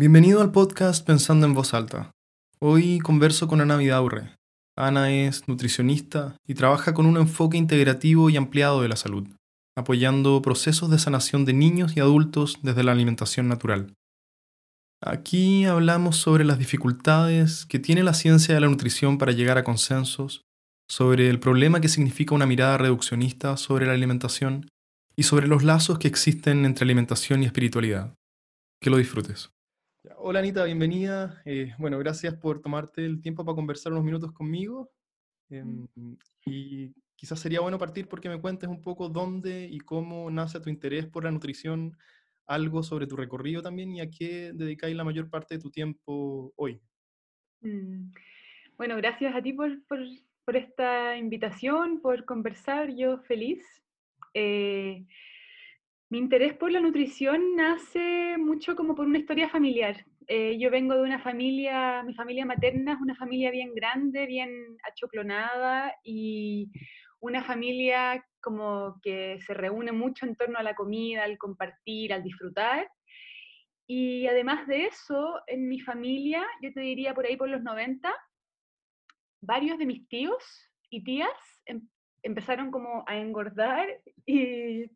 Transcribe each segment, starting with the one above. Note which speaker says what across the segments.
Speaker 1: Bienvenido al podcast Pensando en Voz Alta. Hoy converso con Ana Vidaurre. Ana es nutricionista y trabaja con un enfoque integrativo y ampliado de la salud, apoyando procesos de sanación de niños y adultos desde la alimentación natural. Aquí hablamos sobre las dificultades que tiene la ciencia de la nutrición para llegar a consensos, sobre el problema que significa una mirada reduccionista sobre la alimentación y sobre los lazos que existen entre alimentación y espiritualidad. Que lo disfrutes. Hola Anita, bienvenida. Eh, bueno, gracias por tomarte el tiempo para conversar unos minutos conmigo. Em, y quizás sería bueno partir porque me cuentes un poco dónde y cómo nace tu interés por la nutrición, algo sobre tu recorrido también y a qué dedicáis la mayor parte de tu tiempo hoy.
Speaker 2: Mm, bueno, gracias a ti por, por, por esta invitación, por conversar, yo feliz. Eh, mi interés por la nutrición nace mucho como por una historia familiar. Eh, yo vengo de una familia, mi familia materna es una familia bien grande, bien achoclonada y una familia como que se reúne mucho en torno a la comida, al compartir, al disfrutar. Y además de eso, en mi familia, yo te diría por ahí por los 90, varios de mis tíos y tías em, empezaron como a engordar y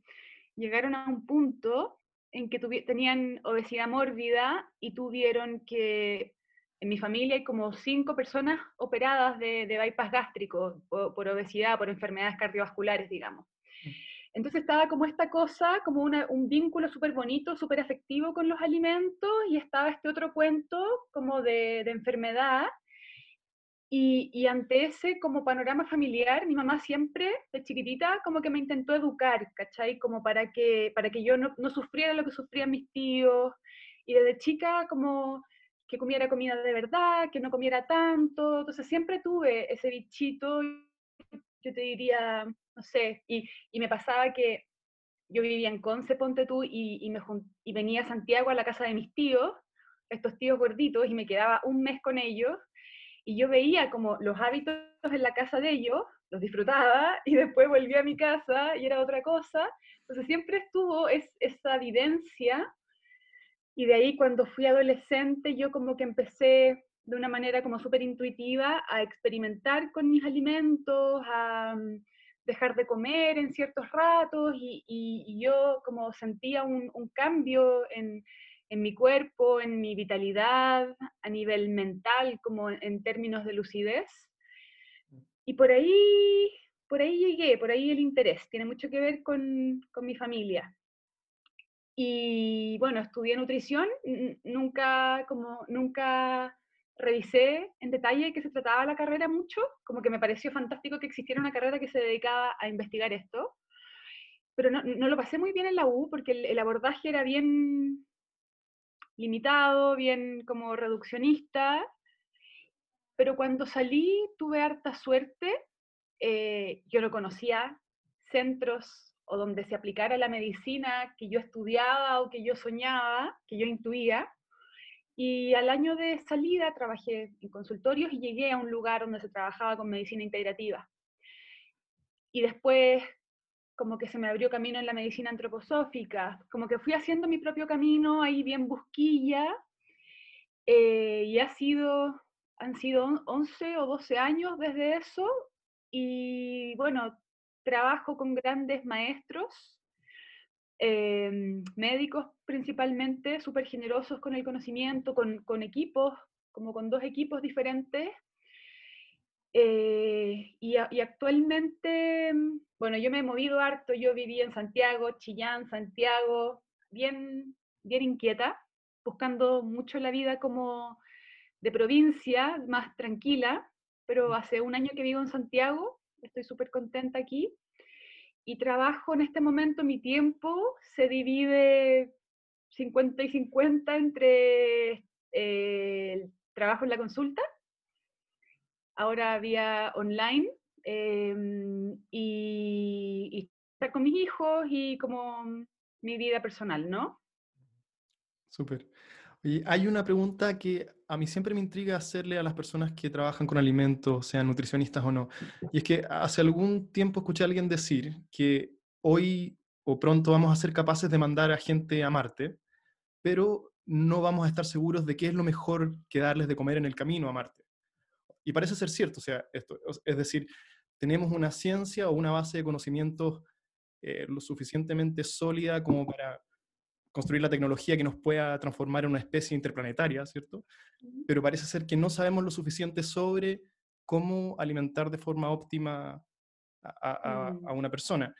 Speaker 2: llegaron a un punto en que tenían obesidad mórbida y tuvieron que, en mi familia hay como cinco personas operadas de, de bypass gástrico por, obesidad, por enfermedades cardiovasculares, digamos. Mm. Entonces estaba como esta cosa, como un vínculo súper bonito, súper afectivo con los alimentos, y estaba este otro cuento como de, de enfermedad, y, ante ese como panorama familiar, mi mamá siempre, de chiquitita, como que me intentó educar, ¿cachai? Como para que, para que yo no, no sufriera lo que sufrían mis tíos. Y desde chica como que comiera comida de verdad, que no comiera tanto. Entonces siempre tuve ese bichito, yo te diría, no sé, y, y me pasaba que yo vivía en Conce, ponte tú, y, y, me, y venía a Santiago a la casa de mis tíos, estos tíos gorditos, y me quedaba un mes con ellos y yo veía como los hábitos en la casa de ellos, los disfrutaba y después volví a mi casa y era otra cosa. Entonces siempre estuvo esa evidencia y de ahí cuando fui adolescente yo como que empecé de una manera como súper intuitiva a experimentar con mis alimentos, a mm, dejar de comer en ciertos ratos y, yo como sentía un, un cambio en, en mi cuerpo, en mi vitalidad, a nivel mental, como en términos de lucidez. Y por ahí, por ahí llegué, por ahí el interés, tiene mucho que ver con, con mi familia. Y bueno, estudié nutrición, nunca, como, nunca revisé en detalle qué se trataba la carrera mucho, como que me pareció fantástico que existiera una carrera que se dedicaba a investigar esto, pero no, no lo pasé muy bien en la U porque el abordaje era bien, limitado, bien como reduccionista, pero cuando salí tuve harta suerte, eh, yo no conocía centros o donde se aplicara la medicina que yo estudiaba o que yo soñaba, que yo intuía. Y al año de salida trabajé en consultorios y llegué a un lugar donde se trabajaba con medicina integrativa. Y después como que se me abrió camino en la medicina antroposófica, como que fui haciendo mi propio camino ahí bien busquilla, eh, y ha sido, han sido 11 o 12 años desde eso, y bueno, trabajo con grandes maestros, em, médicos principalmente, súper generosos con el conocimiento, con, con equipos, como con dos equipos diferentes, eh, y, actualmente, mm, bueno, yo me he movido harto, yo viví en Santiago, Chillán, Santiago, bien, bien inquieta, buscando mucho la vida como de provincia, más tranquila, pero hace un año que vivo en Santiago, estoy súper contenta aquí, y trabajo en este momento, mi tiempo se divide 50 y 50 entre eh, el trabajo en la consulta ahora vía online em, y, estar con mis hijos y como mi vida personal, ¿no?
Speaker 1: Súper. Oye, hay una pregunta que a mí siempre me intriga hacerle a las personas que trabajan con alimentos, sean nutricionistas o no. Y es que hace algún tiempo escuché a alguien decir que hoy o pronto vamos a ser capaces de mandar a gente a Marte, pero no vamos a estar seguros de qué es lo mejor que darles de comer en el camino a Marte. Y parece ser cierto, o sea, esto, es decir, tenemos una ciencia o una base de conocimientos eh, lo suficientemente sólida como para construir la tecnología que nos pueda transformar en una especie interplanetaria, ¿cierto? Pero parece ser que no sabemos lo suficiente sobre cómo alimentar de forma óptima a, a mm. una persona.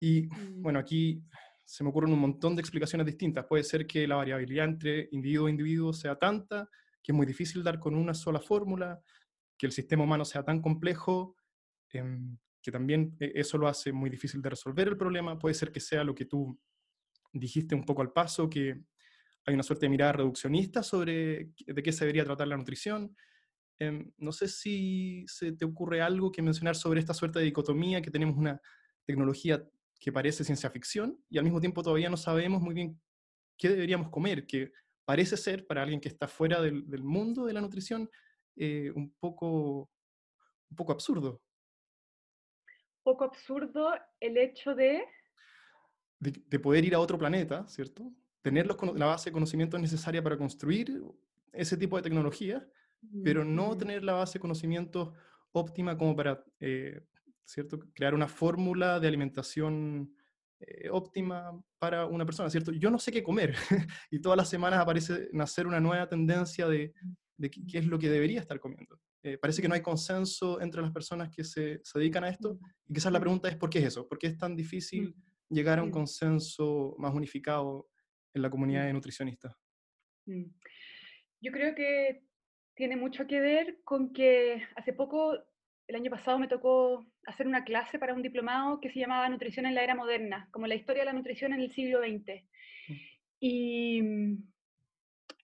Speaker 1: Y mm. bueno, aquí se me ocurren un montón de explicaciones distintas. Puede ser que la variabilidad entre individuo e individuo sea tanta que es muy difícil dar con una sola fórmula, que el sistema humano sea tan complejo, em, que también e, eso lo hace muy difícil de resolver el problema. Puede ser que sea lo que tú dijiste un poco al paso, que hay una suerte de mirada reduccionista sobre de qué se debería tratar la nutrición. Em, no sé si se te ocurre algo que mencionar sobre esta suerte de dicotomía, que tenemos una tecnología que parece ciencia ficción y al mismo tiempo todavía no sabemos muy bien qué deberíamos comer, que parece ser para alguien que está fuera del, mundo de la nutrición eh, un, poco, un poco absurdo.
Speaker 2: Poco absurdo el hecho de...
Speaker 1: de... poder ir a otro planeta, ¿cierto? Tener los, la base de conocimientos necesaria para construir ese tipo de tecnología, pero no tener la base de conocimientos óptima como para eh, ¿cierto? Crear una fórmula de alimentación eh, óptima para una persona, ¿cierto? Yo no sé qué comer y todas las semanas aparece nacer una nueva tendencia de, qué, es lo que debería estar comiendo. Eh, parece que no hay consenso entre las personas que se, dedican a esto y quizás la pregunta es ¿por qué es eso? ¿Por qué es tan difícil llegar a un consenso más unificado en la comunidad de nutricionistas?
Speaker 2: Yo creo que tiene mucho que ver con que hace poco el año pasado me tocó hacer una clase para un diplomado que se llamaba Nutrición en la Era Moderna, como la historia de la nutrición en el siglo XX. Mm. Y,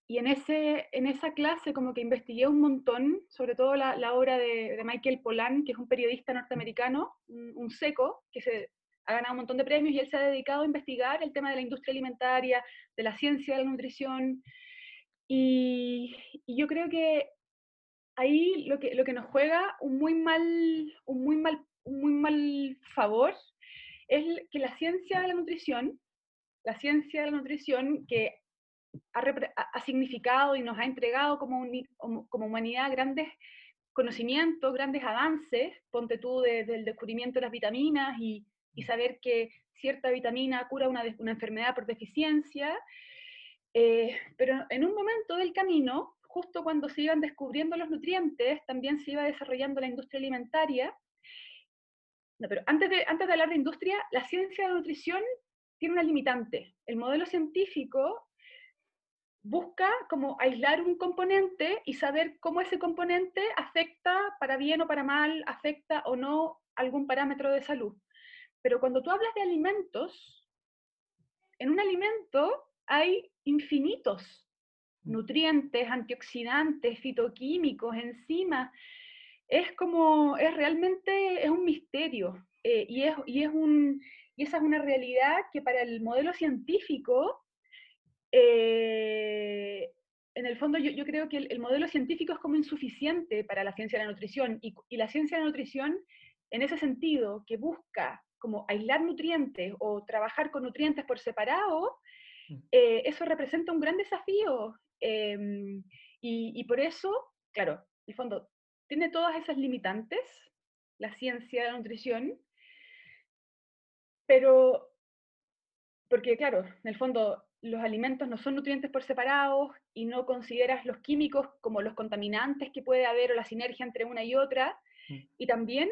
Speaker 2: y en, ese, en esa clase como que investigué un montón, sobre todo la, obra de, de, Michael Pollan, que es un periodista norteamericano, un, seco, que se ha ganado un montón de premios y él se ha dedicado a investigar el tema de la industria alimentaria, de la ciencia de la nutrición. Y, y yo creo que ahí lo que, lo que nos juega un muy mal, un muy mal, un muy mal favor es que la ciencia de la nutrición, la ciencia de la nutrición que ha, ha significado y nos ha entregado como, como humanidad grandes conocimientos, grandes avances, ponte tú desde el descubrimiento de las vitaminas y, y saber que cierta vitamina cura una, una enfermedad por deficiencia, eh, pero en un momento del camino justo cuando se iban descubriendo los nutrientes, también se iba desarrollando la industria alimentaria. No, pero antes de, antes de hablar de industria, la ciencia de la nutrición tiene una limitante. El modelo científico busca como aislar un componente y saber cómo ese componente afecta para bien o para mal, afecta o no algún parámetro de salud. Pero cuando tú hablas de alimentos, en un alimento hay infinitos nutrientes, antioxidantes, fitoquímicos, enzimas. Es como, es realmente, es un misterio. Eh, y, es, y, es un, y esa es una realidad que para el modelo científico, eh, en el fondo yo, yo creo que el, modelo científico es como insuficiente para la ciencia de la nutrición. Y, y la ciencia de la nutrición, en ese sentido, que busca como aislar nutrientes o trabajar con nutrientes por separado, mm. eh, eso representa un gran desafío Em, y, por eso, claro, el fondo tiene todas esas limitantes, la ciencia de la nutrición, pero, porque claro, en el fondo los alimentos no son nutrientes por separados y no consideras los químicos como los contaminantes que puede haber o la sinergia entre una y otra. Mm. Y también,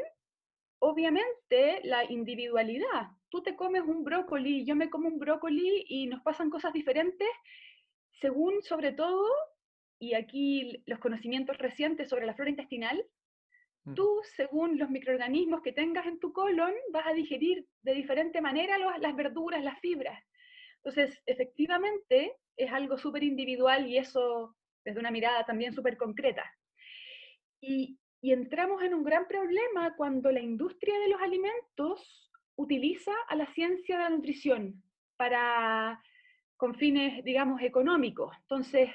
Speaker 2: obviamente, la individualidad. Tú te comes un brócoli, yo me como un brócoli y nos pasan cosas diferentes según sobre todo, y aquí los conocimientos recientes sobre la flora intestinal, mm. tú, según los microorganismos que tengas en tu colon, vas a digerir de diferente manera las verduras, las fibras. Entonces, efectivamente, es algo súper individual y eso desde una mirada también súper concreta. Y, y entramos en un gran problema cuando la industria de los alimentos utiliza a la ciencia de la nutrición para con fines, digamos, económicos. Entonces,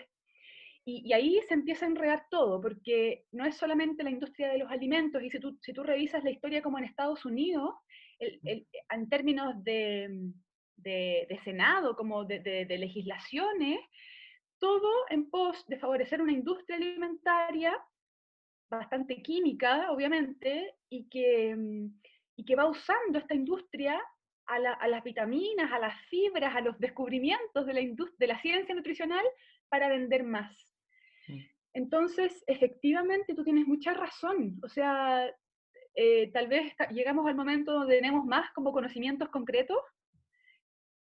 Speaker 2: y, ahí se empieza a enredar todo, porque no es solamente la industria de los alimentos, y si tú, si tú revisas la historia como en Estados Unidos, en términos de, de, Senado, como de, de, legislaciones, todo en pos de favorecer una industria alimentaria bastante química, obviamente, y que, mm, y que va usando esta industria a, las vitaminas, a las fibras, a los descubrimientos de la, de la ciencia nutricional para vender más. Mm. Entonces, efectivamente, tú tienes mucha razón. O sea, eh, tal vez llegamos al momento donde tenemos más como conocimientos concretos,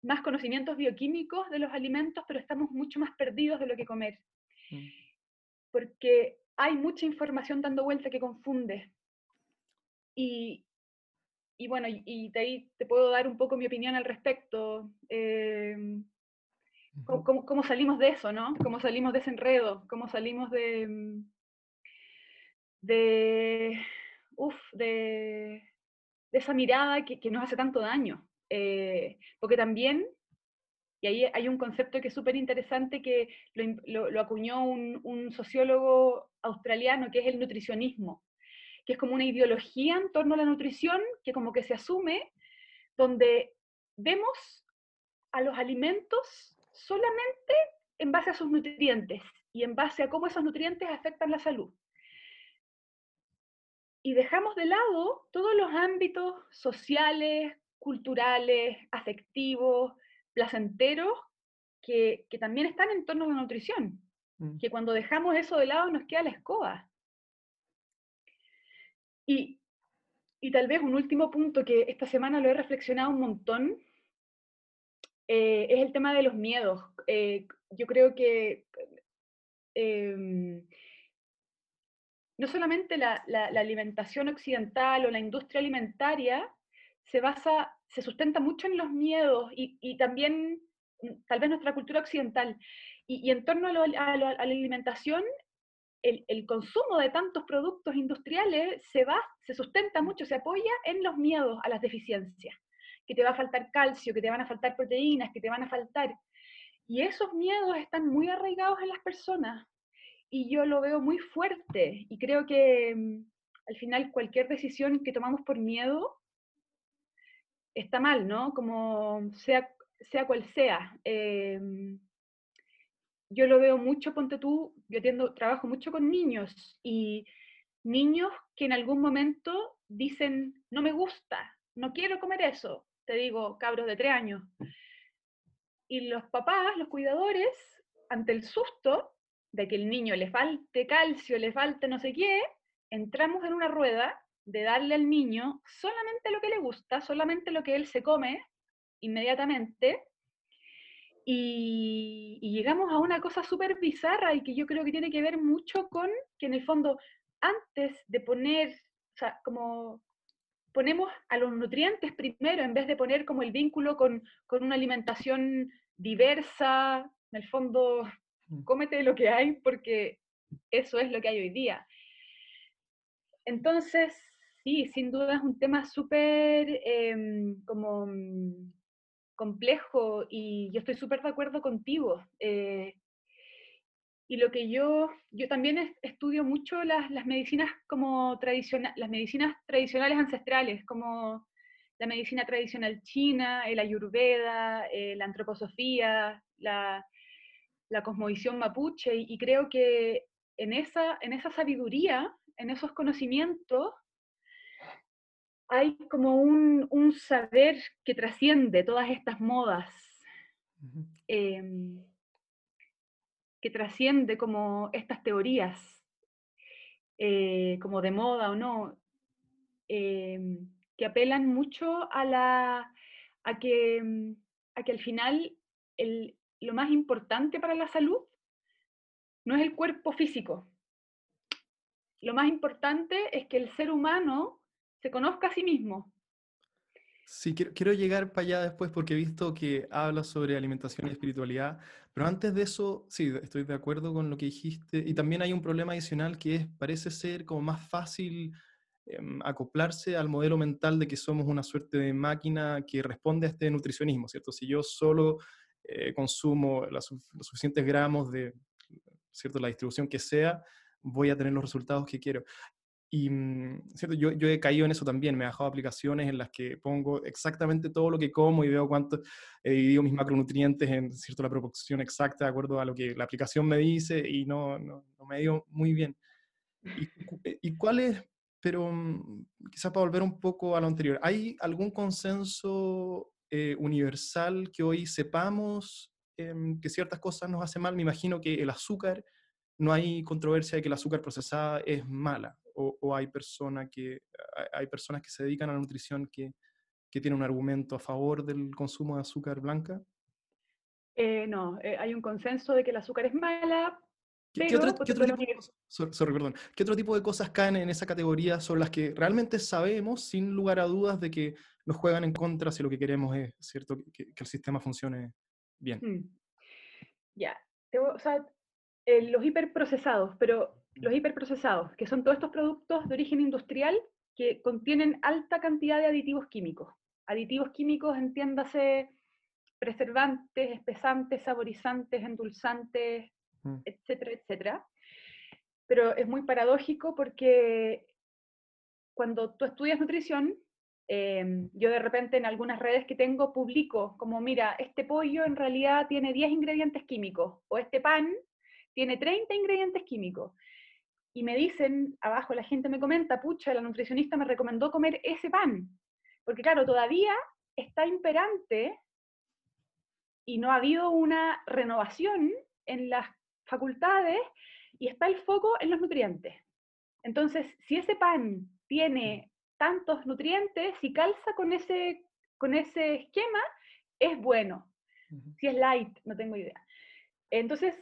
Speaker 2: más conocimientos bioquímicos de los alimentos, pero estamos mucho más perdidos de lo que comer. Mm. Porque hay mucha información dando vuelta que confunde. Y, y bueno, y, de ahí te puedo dar un poco mi opinión al respecto. Eh, ¿cómo, salimos de eso, no? ¿Cómo salimos de ese enredo? ¿Cómo salimos de... De... Uf, de, de esa mirada que, que, nos hace tanto daño? Eh, porque también, y ahí hay un concepto que es súper interesante que lo, acuñó un, un sociólogo australiano, que es el nutricionismo que es como una ideología en torno a la nutrición que como que se asume, donde vemos a los alimentos solamente en base a sus nutrientes y en base a cómo esos nutrientes afectan la salud. Y dejamos de lado todos los ámbitos sociales, culturales, afectivos, placenteros, que, también están en torno a la nutrición. Mm. Que cuando dejamos eso de lado nos queda la escoba. Y, tal vez un último punto que esta semana lo he reflexionado un montón, eh, es el tema de los miedos. Eh, yo creo que em, no solamente la, alimentación occidental o la industria alimentaria se basa, se sustenta mucho en los miedos y, también mm, tal vez nuestra cultura occidental. Y, en torno a, a, la alimentación el, consumo de tantos productos industriales se, va, se sustenta mucho, se apoya en los miedos a las deficiencias, que te va a faltar calcio, que te van a faltar proteínas, que te van a faltar. Y esos miedos están muy arraigados en las personas. Y yo lo veo muy fuerte. Y creo que mm, al final cualquier decisión que tomamos por miedo está mal, ¿no? Como sea, sea cual sea. Em, yo lo veo mucho, ponte tú, yo atiendo, trabajo mucho con niños y niños que en algún momento dicen, no me gusta, no quiero comer eso, te digo, cabros de tres años. Y los papás, los cuidadores, ante el susto de que el niño le falte calcio, le falte no sé qué, entramos en una rueda de darle al niño solamente lo que le gusta, solamente lo que él se come inmediatamente, y, llegamos a una cosa súper bizarra y que yo creo que tiene que ver mucho con que en el fondo, antes de poner, o sea, como ponemos a los nutrientes primero en vez de poner como el vínculo con, con una alimentación diversa, en el fondo, mm. cómete lo que hay porque eso es lo que hay hoy día. Entonces, sí, sin duda es un tema súper em, como mm, complejo y yo estoy súper de acuerdo contigo. Eh, y lo que yo, yo también estudio mucho las, las medicinas como tradicional, las medicinas tradicionales ancestrales, como la medicina tradicional china, el ayurveda, eh, la antroposofía, la, la cosmovisión mapuche, y, creo que en esa, en esa sabiduría, en esos conocimientos, hay como un, saber que trasciende todas estas modas, em, que trasciende como estas teorías, eh, como de moda o no, em, que apelan mucho a, la, a, que, em, a que al final lo más importante para la salud no es el cuerpo físico. Lo más importante es que el ser humano se conozca a sí mismo.
Speaker 1: Sí, quiero, llegar para allá después porque he visto que hablas sobre alimentación y espiritualidad, pero antes de eso, sí, estoy de acuerdo con lo que dijiste. Y también hay un problema adicional que es, parece ser como más fácil em, acoplarse al modelo mental de que somos una suerte de máquina que responde a este nutricionismo, ¿cierto? Si yo solo eh, consumo los suficientes gramos de, ¿cierto? La distribución que sea, voy a tener los resultados que quiero. Y mm, ¿cierto? Yo, yo he caído en eso también, me he bajado aplicaciones en las que pongo exactamente todo lo que como y veo cuánto he dividido mis macronutrientes en ¿cierto? la proporción exacta de acuerdo a lo que la aplicación me dice y no, no, no me ido muy bien. ¿Y, y cuál es, pero mm, quizás para volver un poco a lo anterior, ¿hay algún consenso eh, universal que hoy sepamos em, que ciertas cosas nos hacen mal? Me imagino que el azúcar, no hay controversia de que el azúcar procesada es mala, o, hay, persona que, hay personas que se dedican a la nutrición que, que tienen un argumento a favor del consumo de azúcar blanca.
Speaker 2: Eh, no, eh, hay un consenso de que el azúcar es mala,
Speaker 1: ¿Qué, otro, tipo de cosas, caen en esa categoría sobre las que realmente sabemos, sin lugar a dudas, de que nos juegan en contra si lo que queremos es cierto que, el sistema funcione bien?
Speaker 2: Hmm. Ya, o sea, eh, los hiperprocesados, pero los hiperprocesados, que son todos estos productos de origen industrial que contienen alta cantidad de aditivos químicos. Aditivos químicos, entiéndase, preservantes, espesantes, saborizantes, endulzantes, Mm. etcétera, etcétera. Pero es muy paradójico porque cuando tú estudias nutrición, em, yo de repente en algunas redes que tengo publico como, mira, este pollo en realidad tiene 10 ingredientes químicos, o este pan tiene 30 ingredientes químicos. Y me dicen, abajo la gente me comenta, pucha, la nutricionista me recomendó comer ese pan. Porque claro, todavía está imperante y no ha habido una renovación en las facultades y está el foco en los nutrientes. Entonces, si ese pan tiene tantos nutrientes, si calza con ese, con ese esquema, es bueno. Si es light, no tengo idea. Entonces,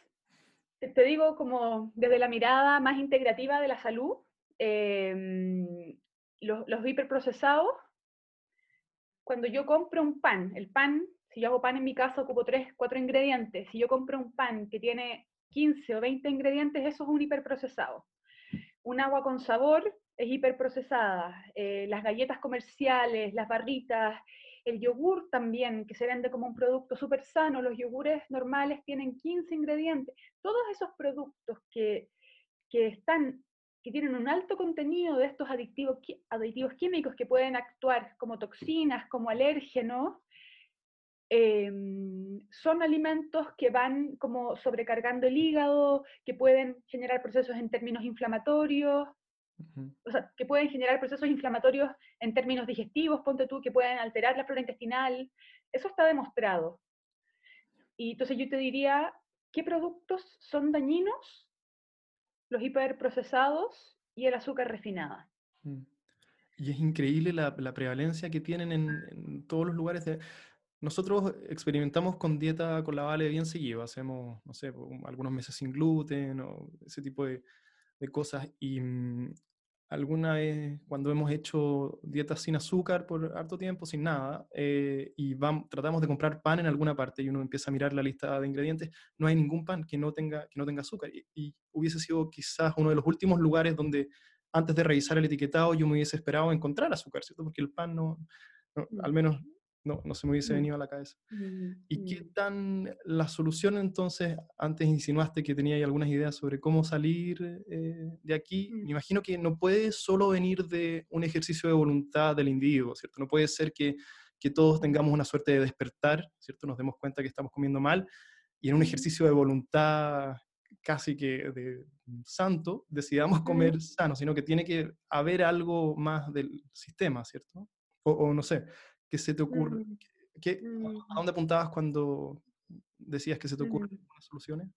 Speaker 2: te digo como desde la mirada más integrativa de la salud, em, los, los hiperprocesados, cuando yo compro un pan, el pan, si yo hago pan en mi casa, ocupo tres, cuatro ingredientes. Si yo compro un pan que tiene 15 o 20 ingredientes, eso es un hiperprocesado. Un agua con sabor es hiperprocesada. Eh, las galletas comerciales, las barritas, el yogur también, que se vende como un producto súper sano, los yogures normales tienen 15 ingredientes. Todos esos productos que, que, están, que tienen un alto contenido de estos aditivos químicos que pueden actuar como toxinas, como alérgenos, Em, son alimentos que van como sobrecargando el hígado, que pueden generar procesos en términos inflamatorios, o sea, que pueden generar procesos inflamatorios en términos digestivos, ponte tú, que pueden alterar la flora intestinal. Eso está demostrado. Y entonces yo te diría, ¿qué productos son dañinos? Los hiperprocesados y el azúcar refinada. Mm.
Speaker 1: Y es increíble la, prevalencia que tienen en, en, todos los lugares de... Nosotros experimentamos con dieta con la Vale bien seguido, hacemos, no sé, algunos meses sin gluten o ese tipo de, cosas. Y mm, alguna vez cuando hemos hecho dietas sin azúcar por harto tiempo, sin nada, eh, y vamos, tratamos de comprar pan en alguna parte y uno empieza a mirar la lista de ingredientes, no hay ningún pan que no tenga, que no tenga azúcar. Y, hubiese sido quizás uno de los últimos lugares donde antes de revisar el etiquetado yo me hubiese esperado encontrar azúcar, ¿cierto? Porque el pan no, al menos no, no se me hubiese mm. venido a la cabeza. Mm, ¿Y qué mm. tan la solución entonces, antes insinuaste que tenía algunas ideas sobre cómo salir eh, de aquí? Me imagino que no puede solo venir de un ejercicio de voluntad del individuo, ¿cierto? No puede ser que, que todos tengamos una suerte de despertar, ¿cierto? Nos demos cuenta que estamos comiendo mal y en un ejercicio de voluntad casi que de santo decidamos comer sano, sino que tiene que haber algo más del sistema, ¿cierto? O, o no sé, ¿Qué se te ocurre? Mm, ¿Qué, ¿A mm. dónde apuntabas cuando decías que se te ocurren mm. soluciones?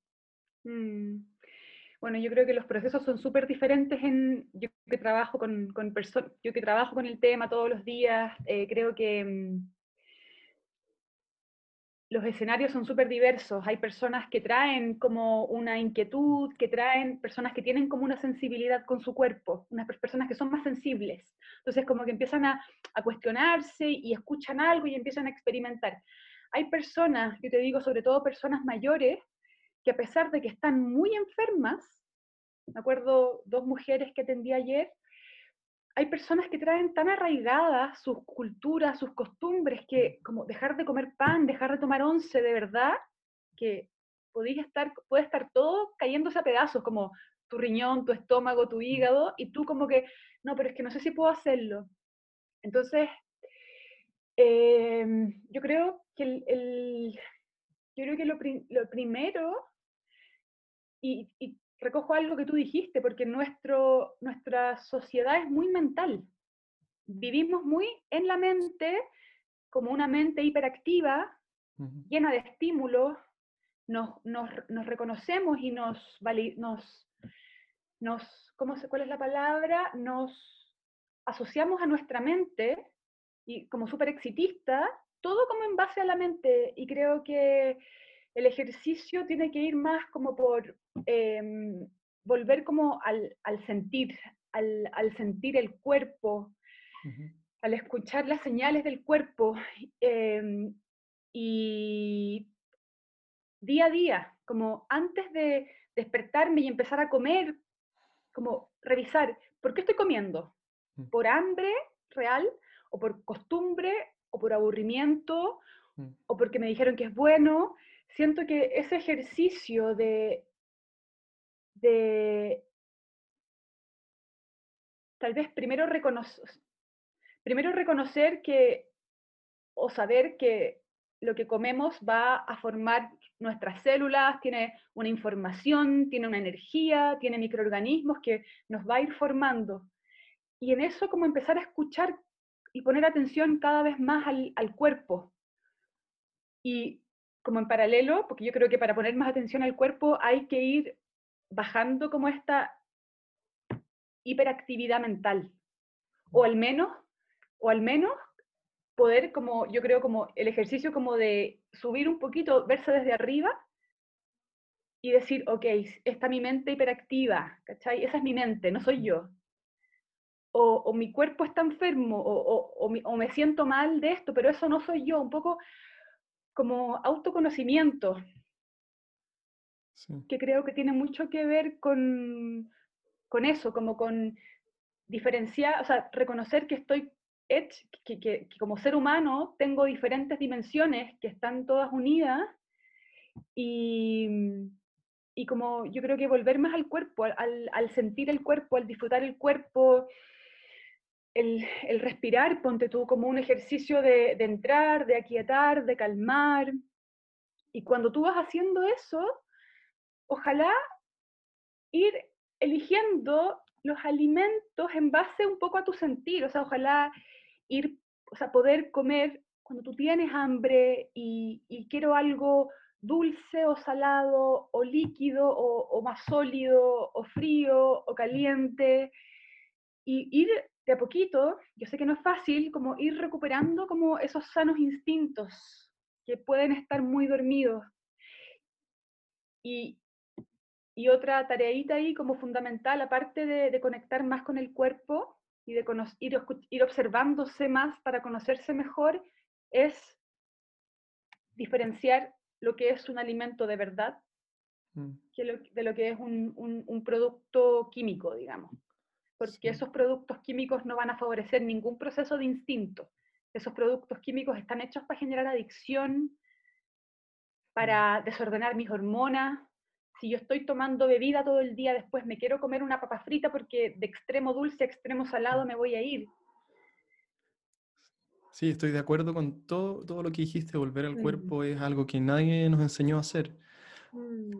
Speaker 2: Bueno, yo creo que los procesos son súper diferentes en, yo que trabajo con, con personas, yo que trabajo con el tema todos los días, eh, creo que los escenarios son súper diversos. Hay personas que traen como una inquietud, que traen personas que tienen como una sensibilidad con su cuerpo, unas personas que son más sensibles. Entonces como que empiezan a, a cuestionarse y escuchan algo y empiezan a experimentar. Hay personas, yo te digo, sobre todo personas mayores, que a pesar de que están muy enfermas, me acuerdo dos mujeres que atendí ayer, hay personas que traen tan arraigadas sus culturas, sus costumbres, que como dejar de comer pan, dejar de tomar once de verdad, que podéis estar, puede estar todo cayéndose a pedazos, como tu riñón, tu estómago, tu hígado, y tú como que, no, pero es que no sé si puedo hacerlo. Entonces, em, yo creo que el, yo creo que lo, primero, y, y, recojo algo que tú dijiste, porque nuestro, nuestra sociedad es muy mental. Vivimos muy en la mente, como una mente hiperactiva, llena de estímulos, nos, nos, nos reconocemos y nos, nos, nos ¿cómo se, ¿cuál es la palabra? Nos asociamos a nuestra mente y como súper exitista, todo como en base a la mente. Y creo que el ejercicio tiene que ir más como por em, volver como al, al sentir, al, al, sentir el cuerpo, al escuchar las señales del cuerpo. Em, y día a día, como antes de despertarme y empezar a comer, como revisar, ¿por qué estoy comiendo? Mm. ¿Por hambre real? ¿O por costumbre? ¿O por aburrimiento? Mm. ¿O porque me dijeron que es bueno? Siento que ese ejercicio de, de tal vez primero reconocer, primero reconocer que, o saber que lo que comemos va a formar nuestras células, tiene una información, tiene una energía, tiene microorganismos que nos va a ir formando. Y en eso como empezar a escuchar y poner atención cada vez más al, al cuerpo. Y como en paralelo, porque yo creo que para poner más atención al cuerpo hay que ir bajando como esta hiperactividad mental. O al menos, o al menos poder como, yo creo como el ejercicio como de subir un poquito, verse desde arriba y decir, ok, está mi mente hiperactiva, ¿cachai? Esa es mi mente, no soy yo. O, mi cuerpo está enfermo, o, o, me siento mal de esto, pero eso no soy yo, un poco como autoconocimiento, que creo que tiene mucho que ver con, con eso, como con diferenciar, o sea, reconocer que estoy que, como ser humano tengo diferentes dimensiones que están todas unidas y, y como yo creo que volver más al cuerpo, al, al sentir el cuerpo, al disfrutar el cuerpo, el, el, respirar, ponte tú como un ejercicio de, de entrar, de aquietar, de calmar. Y cuando tú vas haciendo eso, ojalá ir eligiendo los alimentos en base un poco a tu sentir, o sea, ojalá ir, o sea, poder comer cuando tú tienes hambre y, quiero algo dulce o salado o líquido o, más sólido o frío o caliente y ir de a poquito, yo sé que no es fácil, como ir recuperando como esos sanos instintos que pueden estar muy dormidos. Y, y otra tareita ahí como fundamental, aparte de, de conectar más con el cuerpo, y de ir, ir observándose más para conocerse mejor es diferenciar lo que es un alimento de verdad mm. de lo que es un, un, producto químico, digamos. Porque esos productos químicos no van a favorecer ningún proceso de instinto. Esos productos químicos están hechos para generar adicción, para mm. desordenar mis hormonas, si yo estoy tomando bebida todo el día, después me quiero comer una papa frita porque de extremo dulce a extremo salado me voy a ir.
Speaker 1: Sí, estoy de acuerdo con todo, todo lo que dijiste. Volver al mm. cuerpo es algo que nadie nos enseñó a hacer.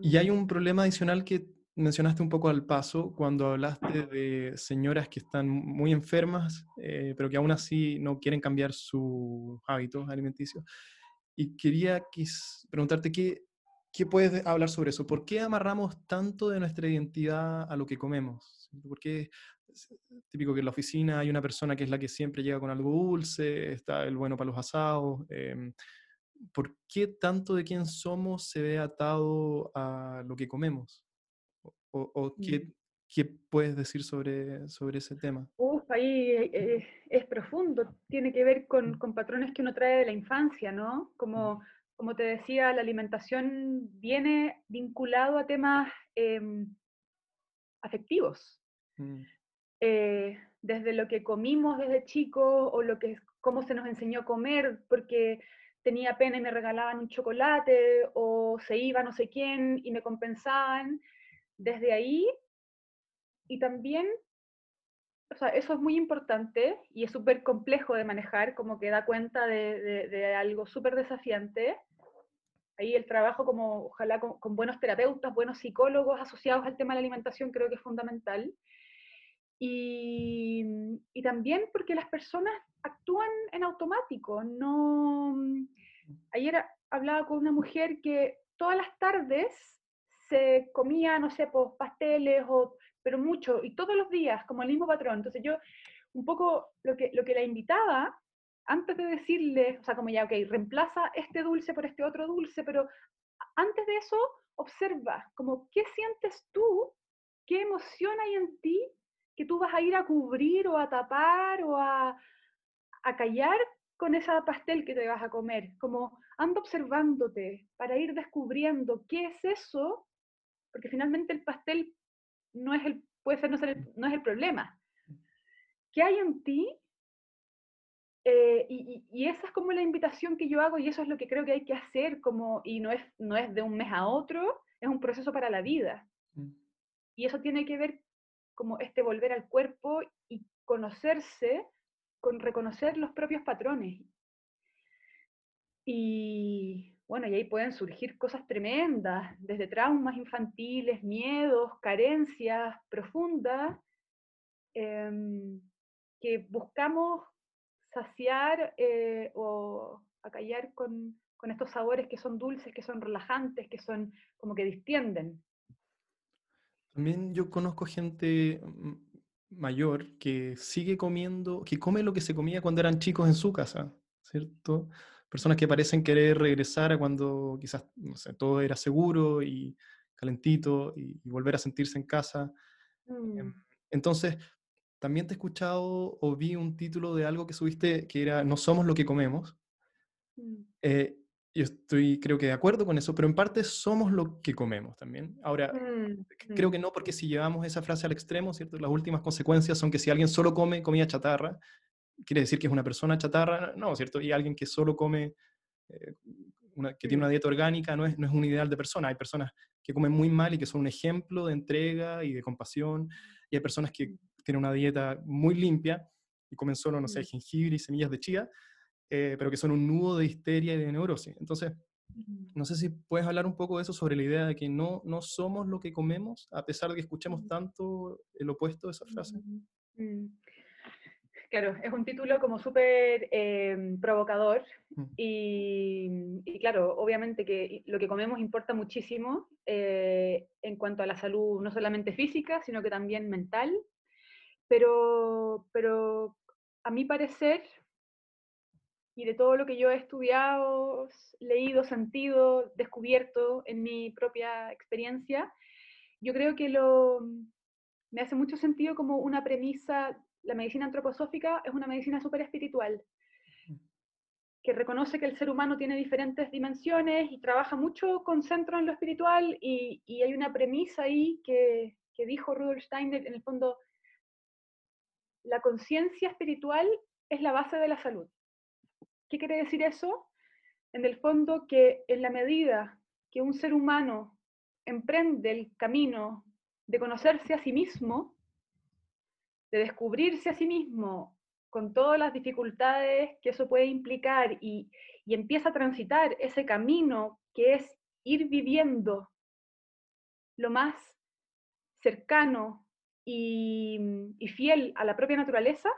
Speaker 1: Y hay mm. un problema adicional que mencionaste un poco al paso cuando hablaste de señoras que están muy enfermas, eh, pero que aún así no quieren cambiar sus hábitos alimenticios. Y quería preguntarte qué, ¿Qué puedes hablar sobre eso? ¿Por qué amarramos tanto de nuestra identidad a lo que comemos? ¿Por qué es típico que en la oficina hay una persona que es la que siempre llega con algo dulce, está el bueno para los asados? Em, ¿Por qué tanto de quién somos se ve atado a lo que comemos? ¿O, qué, mm. qué, puedes decir sobre, sobre ese tema?
Speaker 2: Uf, ahí eh, es profundo, tiene que ver con, mm. con, patrones que uno trae de la infancia, ¿no? Como... Como te decía, la alimentación viene vinculado a temas em, afectivos. Mm. Eh, desde lo que comimos desde chicos o lo que, cómo se nos enseñó a comer, porque tenía pena y me regalaban un chocolate o se iba no sé quién y me compensaban. Desde ahí y también, o sea, eso es muy importante y es súper complejo de manejar, como que da cuenta de, algo súper desafiante. Ahí el trabajo como, ojalá con, buenos terapeutas, buenos psicólogos asociados al tema de la alimentación creo que es fundamental. Y, y también porque las personas actúan en automático. No, ayer hablaba con una mujer que todas las tardes se comía, no sé, pues, pasteles, o, pero mucho, y todos los días, como el mismo patrón. Entonces yo, un poco lo que, lo que la invitaba, antes de decirle, o sea, como ya, ok, reemplaza este dulce por este otro dulce, pero antes de eso, observa, como, ¿qué sientes tú? ¿Qué emoción hay en ti que tú vas a ir a cubrir o a tapar o a, a callar con esa pastel que te vas a comer? Como, anda observándote para ir descubriendo qué es eso porque finalmente el pastel no es el, puede ser no, no es el problema. ¿Qué hay en ti? Eh, y, y, esa es como la invitación que yo hago y eso es lo que creo que hay que hacer como, y no es, no es de un mes a otro, es un proceso para la vida. Y eso tiene que ver como este volver al cuerpo y conocerse, con reconocer los propios patrones. Y, bueno, y ahí pueden surgir cosas tremendas, desde traumas infantiles, miedos, carencias profundas, em, que buscamos saciar eh, o acallar con, con estos sabores que son dulces, que son relajantes, que son como que distienden.
Speaker 1: También yo conozco gente mayor que sigue comiendo, que come lo que se comía cuando eran chicos en su casa, ¿cierto? Personas que parecen querer regresar a cuando quizás, no sé, todo era seguro y calentito y, volver a sentirse en casa. Em, mm. Entonces, también te he escuchado o vi un título de algo que subiste que era No somos lo que comemos. Mm. Eh, yo estoy, creo que de acuerdo con eso, pero en parte somos lo que comemos también. Ahora, mm, creo que no, porque si llevamos esa frase al extremo, ¿cierto? Las últimas consecuencias son que si alguien solo come comida chatarra, quiere decir que es una persona chatarra, no, ¿cierto? Y alguien que solo come, eh, que tiene una dieta orgánica, no es, no es un ideal de persona. Hay personas que comen muy mal y que son un ejemplo de entrega y de compasión, y hay personas que tienen una dieta muy limpia y comen solo, no sé, jengibre y semillas de chía, eh, pero que son un nudo de histeria y de neurosis. Entonces, no sé si puedes hablar un poco de eso, sobre la idea de que no, no somos lo que comemos, a pesar de que escuchemos tanto el opuesto de esa frase. Mm.
Speaker 2: Claro, es un título como súper em, provocador mm. y, claro, obviamente que lo que comemos importa muchísimo eh, en cuanto a la salud, no solamente física, sino que también mental, pero, pero a mi parecer, y de todo lo que yo he estudiado, leído, sentido, descubierto en mi propia experiencia, yo creo que lo, me hace mucho sentido como una premisa la medicina antroposófica es una medicina súper espiritual, que reconoce que el ser humano tiene diferentes dimensiones y trabaja mucho con centro en lo espiritual y, hay una premisa ahí que, que dijo Rudolf Steiner, en el fondo, la conciencia espiritual es la base de la salud. ¿Qué quiere decir eso? En el fondo que en la medida que un ser humano emprende el camino de conocerse a sí mismo, de descubrirse a sí mismo con todas las dificultades que eso puede implicar y, empieza a transitar ese camino que es ir viviendo lo más cercano y, fiel a la propia naturaleza,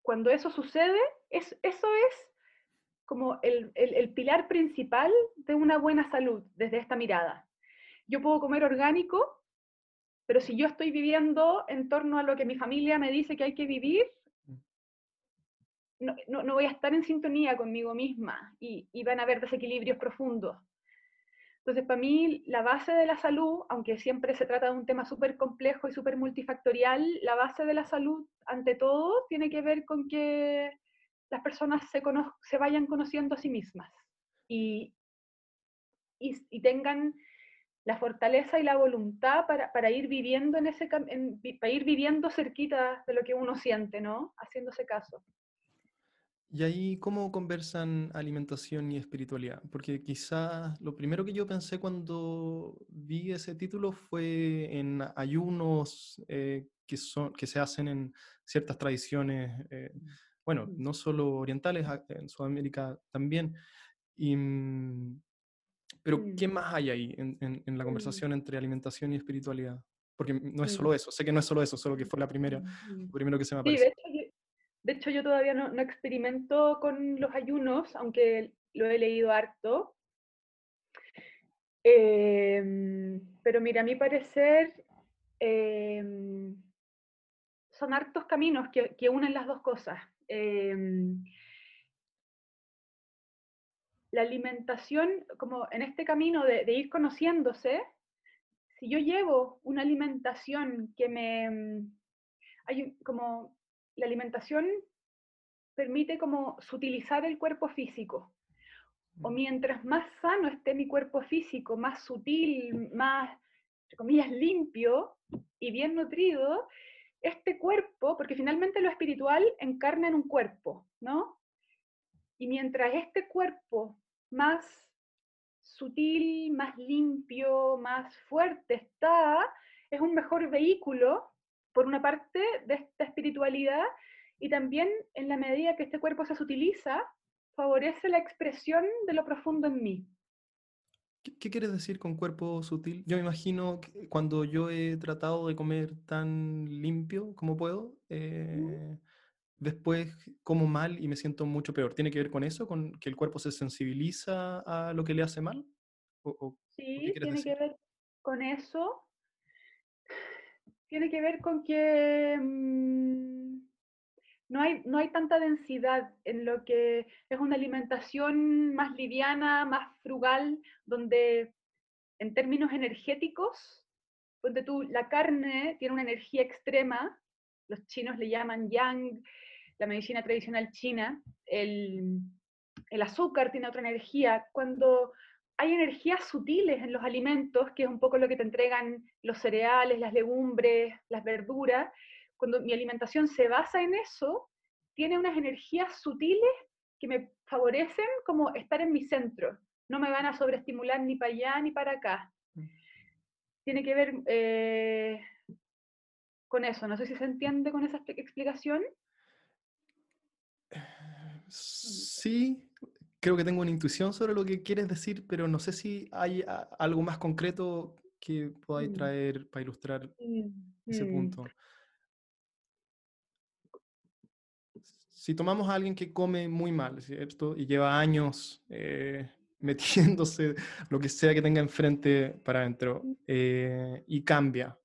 Speaker 2: cuando eso sucede, es, eso es como el, el, pilar principal de una buena salud desde esta mirada. Yo puedo comer orgánico pero si yo estoy viviendo en torno a lo que mi familia me dice que hay que vivir, no, no, voy a estar en sintonía conmigo misma y, y, van a haber desequilibrios profundos. Entonces, para mí, la base de la salud, aunque siempre se trata de un tema súper complejo y súper multifactorial, la base de la salud, ante todo, tiene que ver con que las personas se, se vayan conociendo a sí mismas y, y, y tengan la fortaleza y la voluntad para, para ir viviendo en ese para ir viviendo cerquita de lo que uno siente, ¿no? Haciéndose caso.
Speaker 1: ¿Y ahí cómo conversan alimentación y espiritualidad? Porque quizás lo primero que yo pensé cuando vi ese título fue en ayunos eh, que, son, que se hacen en ciertas tradiciones, eh, bueno, no solo orientales, en Sudamérica también. Y, mm, pero, ¿qué más hay ahí en, en, la conversación entre alimentación y espiritualidad? Porque no es solo eso, sé que no es solo eso, solo que fue la primera, lo primero que se me apareció.
Speaker 2: De hecho, yo todavía no, experimento con los ayunos, aunque lo he leído harto. Em, pero mira, a mi parecer, em, son hartos caminos que, unen las dos cosas. Em, la alimentación, como en este camino de, de, ir conociéndose, si yo llevo una alimentación que me... Hay como la alimentación permite como sutilizar el cuerpo físico. O mm. mientras más sano esté mi cuerpo físico, más sutil, más, entre comillas, limpio y bien nutrido, este cuerpo, porque finalmente lo espiritual encarna en un cuerpo, ¿no? Y mientras este cuerpo más sutil, más limpio, más fuerte está, es un mejor vehículo por una parte, de esta espiritualidad y también en la medida que este cuerpo se utiliza, favorece la expresión de lo profundo en mí.
Speaker 1: ¿Qué, quieres decir con cuerpo sutil? Yo me imagino que cuando yo he tratado de comer tan limpio como puedo, eh, después como mal y me siento mucho peor. ¿Tiene que ver con eso? ¿Con que el cuerpo se sensibiliza a lo que le hace mal?
Speaker 2: sí, tiene que ver con eso tiene que ver con que mm, no, hay, no hay tanta densidad en lo que es una alimentación más liviana, más frugal, donde en términos energéticos, donde tú, la carne tiene una energía extrema, los chinos le llaman yang, la medicina tradicional china, el, el azúcar tiene otra energía. Cuando hay energías sutiles en los alimentos, que es un poco lo que te entregan los cereales, las legumbres, las verduras. Cuando mi alimentación se basa en eso, tiene unas energías sutiles que me favorecen como estar en mi centro. No me van a sobreestimular ni para allá ni para acá. Mm. Tiene que ver eh, con eso. No sé si se entiende con esa explicación.
Speaker 1: Sí, creo que tengo una intuición sobre lo que quieres decir, pero no sé si hay algo más concreto que podáis mm. traer para ilustrar ese punto. Si tomamos a alguien que come muy mal, ¿cierto? Y lleva años eh, metiéndose lo que sea que tenga enfrente para adentro eh, y cambia.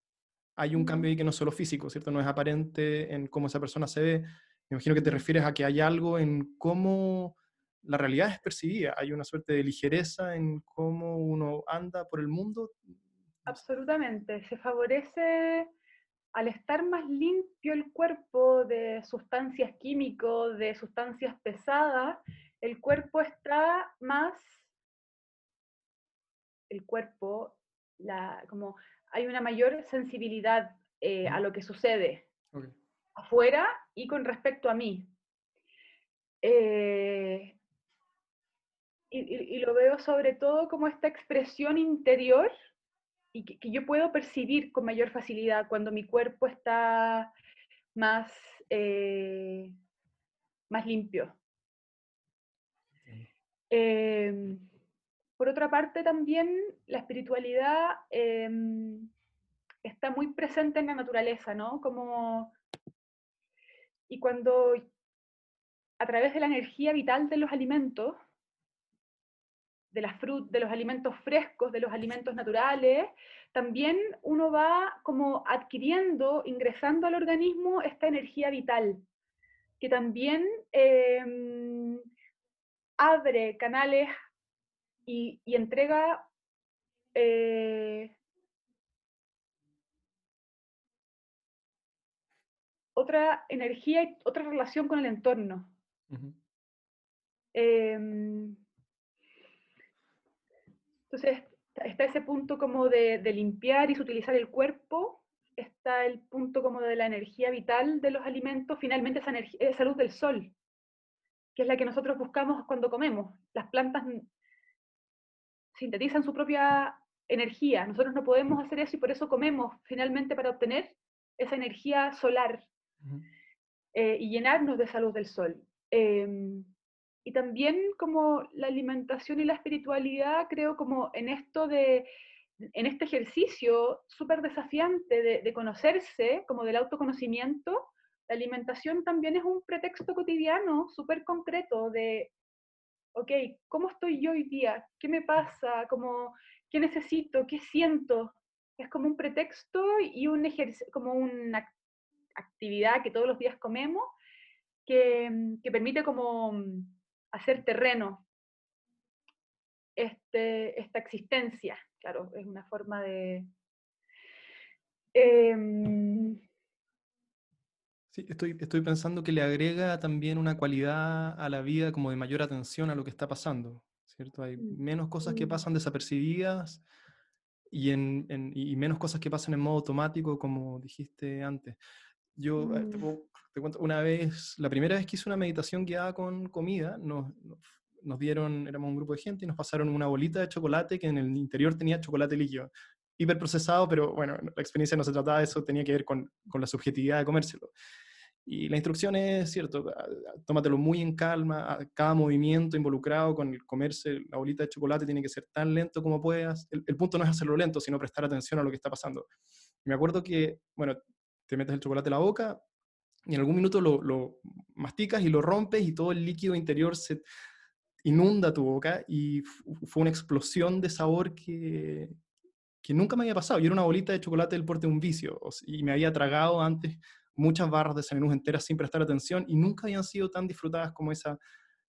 Speaker 1: Hay un cambio ahí que no es solo físico, ¿cierto? No es aparente en cómo esa persona se ve. Me imagino que te refieres a que hay algo en cómo la realidad es percibida, hay una suerte de ligereza en cómo uno anda por el mundo.
Speaker 2: Absolutamente, se favorece al estar más limpio el cuerpo de sustancias químicos, de sustancias pesadas, el cuerpo está más, el cuerpo, la, como hay una mayor sensibilidad eh, a lo que sucede afuera y con respecto a mí. Eh, y, lo veo sobre todo como esta expresión interior y que, yo puedo percibir con mayor facilidad cuando mi cuerpo está más, eh, más limpio. Em, por otra parte, también la espiritualidad está muy presente en la naturaleza, ¿no? Como, y cuando a través de la energía vital de los alimentos, de, las de los alimentos frescos, de los alimentos naturales, también uno va como adquiriendo, ingresando al organismo esta energía vital, que también em, abre canales y, entrega eh, otra energía y otra relación con el entorno. Entonces, está ese punto como de, limpiar y utilizar el cuerpo, está el punto como de la energía vital de los alimentos, finalmente esa, energía, esa luz del sol. que es la que nosotros buscamos cuando comemos. Las plantas sintetizan su propia energía. Nosotros no podemos hacer eso y por eso comemos finalmente para obtener esa energía solar eh, y llenarnos de salud del sol. Em, y también como la alimentación y la espiritualidad, creo como en esto de, en este ejercicio súper desafiante de, de, conocerse, como del autoconocimiento, la alimentación también es un pretexto cotidiano súper concreto de, ok, ¿cómo estoy yo hoy día? ¿Qué me pasa? Como, ¿Qué necesito? ¿Qué siento? Es como un pretexto y un como una actividad que todos los días comemos que, que permite como mm, hacer terreno este, esta existencia. Claro, es una forma de... Eh,
Speaker 1: Sí, estoy, estoy pensando que le agrega también una cualidad a la vida como de mayor atención a lo que está pasando, ¿cierto? Hay mm, menos cosas que pasan desapercibidas y, en, y menos cosas que pasan en modo automático, como dijiste antes. Yo te, mm. te, cuento, una vez, la primera vez que hice una meditación guiada con comida, nos, nos dieron, éramos un grupo de gente y nos pasaron una bolita de chocolate que en el interior tenía chocolate líquido hiperprocesado, pero bueno, la experiencia no se trataba de eso, tenía que ver con, con la subjetividad de comérselo. Y la instrucción es, cierto, tómatelo muy en calma, cada movimiento involucrado con el comerse la bolita de chocolate tiene que ser tan lento como puedas. El, punto no es hacerlo lento, sino prestar atención a lo que está pasando. me acuerdo que, bueno, te metes el chocolate en la boca y en algún minuto lo, lo masticas y lo rompes y todo el líquido interior se inunda tu boca y fue una explosión de sabor que, que nunca me había pasado. Y era una bolita de chocolate del porte de un vicio. Y me había tragado antes muchas barras de Semenús enteras sin prestar atención y nunca habían sido tan disfrutadas como esa mm.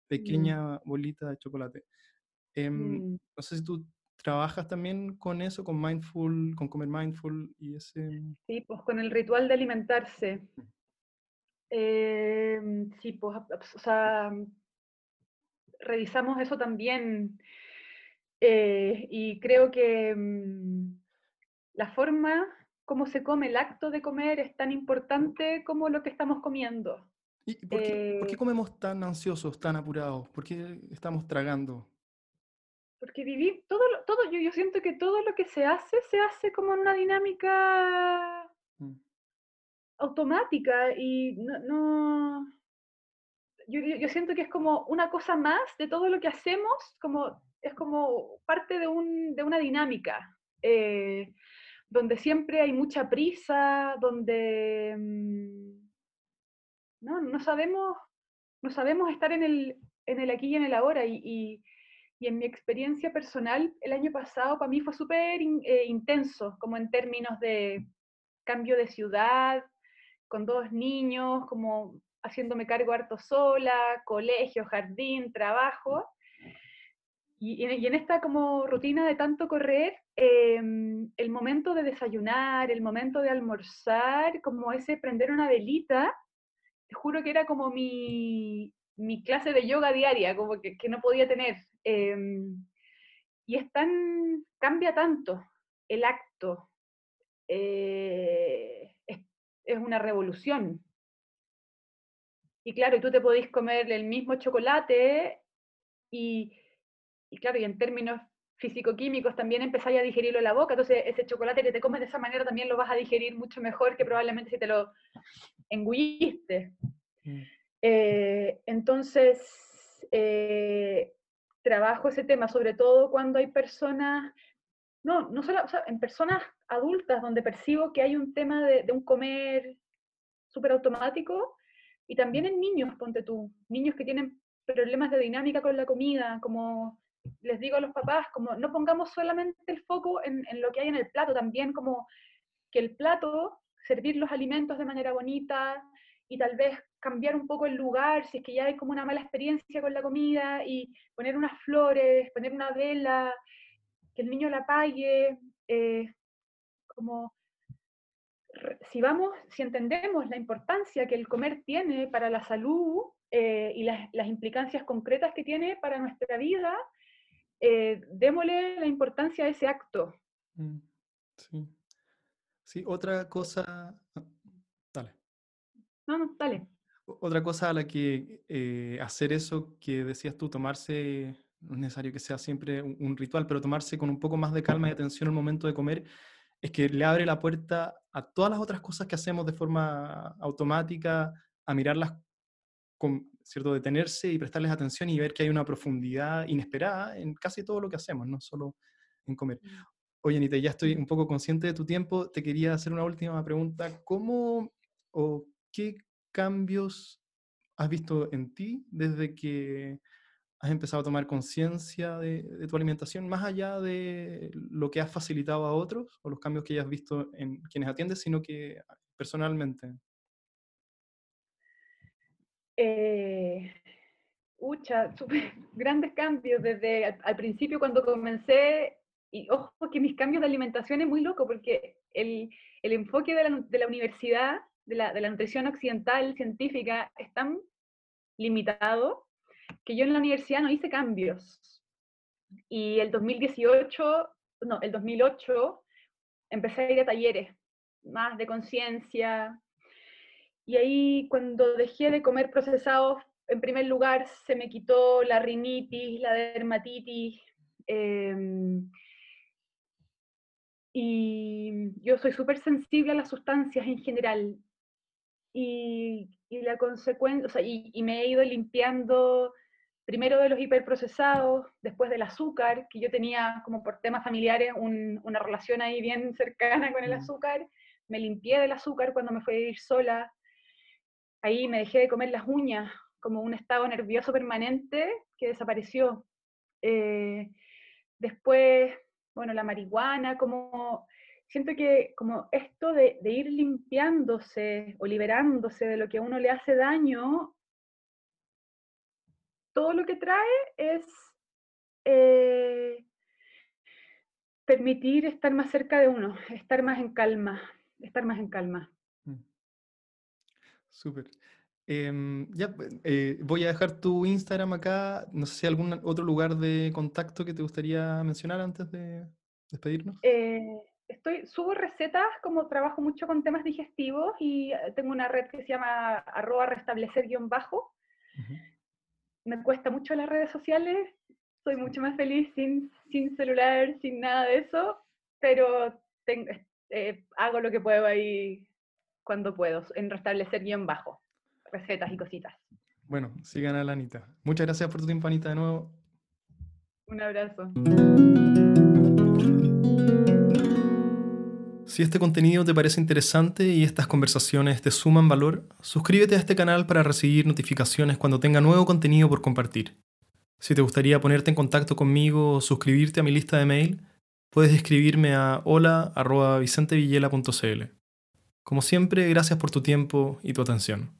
Speaker 1: pequeña bolita de chocolate. Em, mm. No sé si tú trabajas también con eso, con mindful, con comer mindful y ese...
Speaker 2: Sí, pues con el ritual de alimentarse. Mm. Em, sí, pues, o sea, revisamos eso también eh, y creo que mm, la forma como se come, el acto de comer es tan importante como lo que estamos comiendo.
Speaker 1: ¿Y por qué, ¿por qué eh comemos tan ansiosos, tan apurados? ¿Por qué estamos tragando?
Speaker 2: Porque vivir, todo, todo yo, yo siento que todo lo que se hace, se hace como en una dinámica mm. automática y no, no yo, yo, siento que es como una cosa más de todo lo que hacemos, como es como parte de, un, de una dinámica, eh, donde siempre hay mucha prisa, donde mm, no, no, sabemos, no sabemos estar en el, en el aquí y en el ahora. Y, y, en mi experiencia personal, el año pasado para mí fue súper eh, intenso, como en términos de cambio de ciudad, con dos niños, como haciéndome cargo harto sola, colegio, jardín, trabajo. Y, en esta como rutina de tanto correr, em, el momento de desayunar, el momento de almorzar, como ese prender una velita, te juro que era como mi, mi clase de yoga diaria, como que, que no podía tener. Em, y es tan, cambia tanto el acto. Eh, es, una revolución. Y claro, tú te podés comer el mismo chocolate y y claro, y en términos físico-químicos también empezáis a digerirlo en la boca, entonces ese chocolate que te comes de esa manera también lo vas a digerir mucho mejor que probablemente si te lo engulliste. Mm. Eh, entonces, eh, trabajo ese tema, sobre todo cuando hay personas, no, no solo, o sea, en personas adultas donde percibo que hay un tema de, de un comer súper automático, y también en niños, ponte tú, niños que tienen problemas de dinámica con la comida, como les digo a los papás, como no pongamos solamente el foco en, lo que hay en el plato, también como que el plato, servir los alimentos de manera bonita y tal vez cambiar un poco el lugar, si es que ya hay como una mala experiencia con la comida, y poner unas flores, poner una vela, que el niño la apague, eh, como si vamos, si entendemos la importancia que el comer tiene para la salud eh, y las, implicancias concretas que tiene para nuestra vida, eh, démosle la importancia a ese acto. Mm.
Speaker 1: Sí, otra cosa.
Speaker 2: No, no, dale.
Speaker 1: Otra cosa a la que eh, hacer eso que decías tú, tomarse, no es necesario que sea siempre un, un, ritual, pero tomarse con un poco más de calma y atención al momento de comer, es que le abre la puerta a todas las otras cosas que hacemos de forma automática, a mirarlas con cierto detenerse y prestarles atención y ver que hay una profundidad inesperada en casi todo lo que hacemos, no solo en comer. Mm. Oye, Anita, ya estoy un poco consciente de tu tiempo. Te quería hacer una última pregunta. ¿Cómo o qué cambios has visto en ti desde que has empezado a tomar conciencia de, tu alimentación, más allá de lo que has facilitado a otros o los cambios que hayas visto en quienes atiendes, sino que personalmente?
Speaker 2: Eh, ucha, grandes cambios desde al, principio cuando comencé, y ojo que mis cambios de alimentación es muy loco porque el, el enfoque de la, de la universidad de la, de la nutrición occidental científica es tan limitado que yo en la universidad no hice cambios. Y el 2018, no, el 2008 empecé a ir a talleres más de conciencia. Y ahí cuando dejé de comer procesados, en primer lugar se me quitó la rinitis, la dermatitis. Em, y yo soy súper sensible a las sustancias en general y, la consecuencia, o sea, y, me he ido limpiando primero de los hiperprocesados, después del azúcar, que yo tenía como por temas familiares una relación ahí bien cercana con el azúcar, me limpié del azúcar cuando me fui a ir sola, ahí me dejé de comer las uñas, como un estado nervioso permanente que desapareció. Eh, después, bueno, la marihuana, como siento que como esto de, ir limpiándose o liberándose de lo que a uno le hace daño, todo lo que trae es eh, permitir estar más cerca de uno, estar más en calma, estar más en calma. Mm.
Speaker 1: Súper. Em, ya, eh, voy a dejar tu Instagram acá. No sé si hay algún otro lugar de contacto que te gustaría mencionar antes de despedirnos.
Speaker 2: Eh, estoy, subo recetas, como trabajo mucho con temas digestivos y eh, tengo una red que se llama arroba restablecer guion bajo. Me cuesta mucho las redes sociales, soy mucho más feliz sin, sin celular, sin nada de eso, pero eh, hago lo que puedo ahí cuando puedo, en restablecer guion bajo, recetas y cositas.
Speaker 1: Bueno, sigan a la Anita. Muchas gracias por tu tiempo, Anita, de nuevo.
Speaker 2: Un abrazo.
Speaker 1: Si este contenido te parece interesante y estas conversaciones te suman valor, suscríbete a este canal para recibir notificaciones cuando tenga nuevo contenido por compartir. Si te gustaría ponerte en contacto conmigo o suscribirte a mi lista de mail, puedes escribirme a hola.vicentevillela.cl. Como siempre, gracias por tu tiempo y tu atención.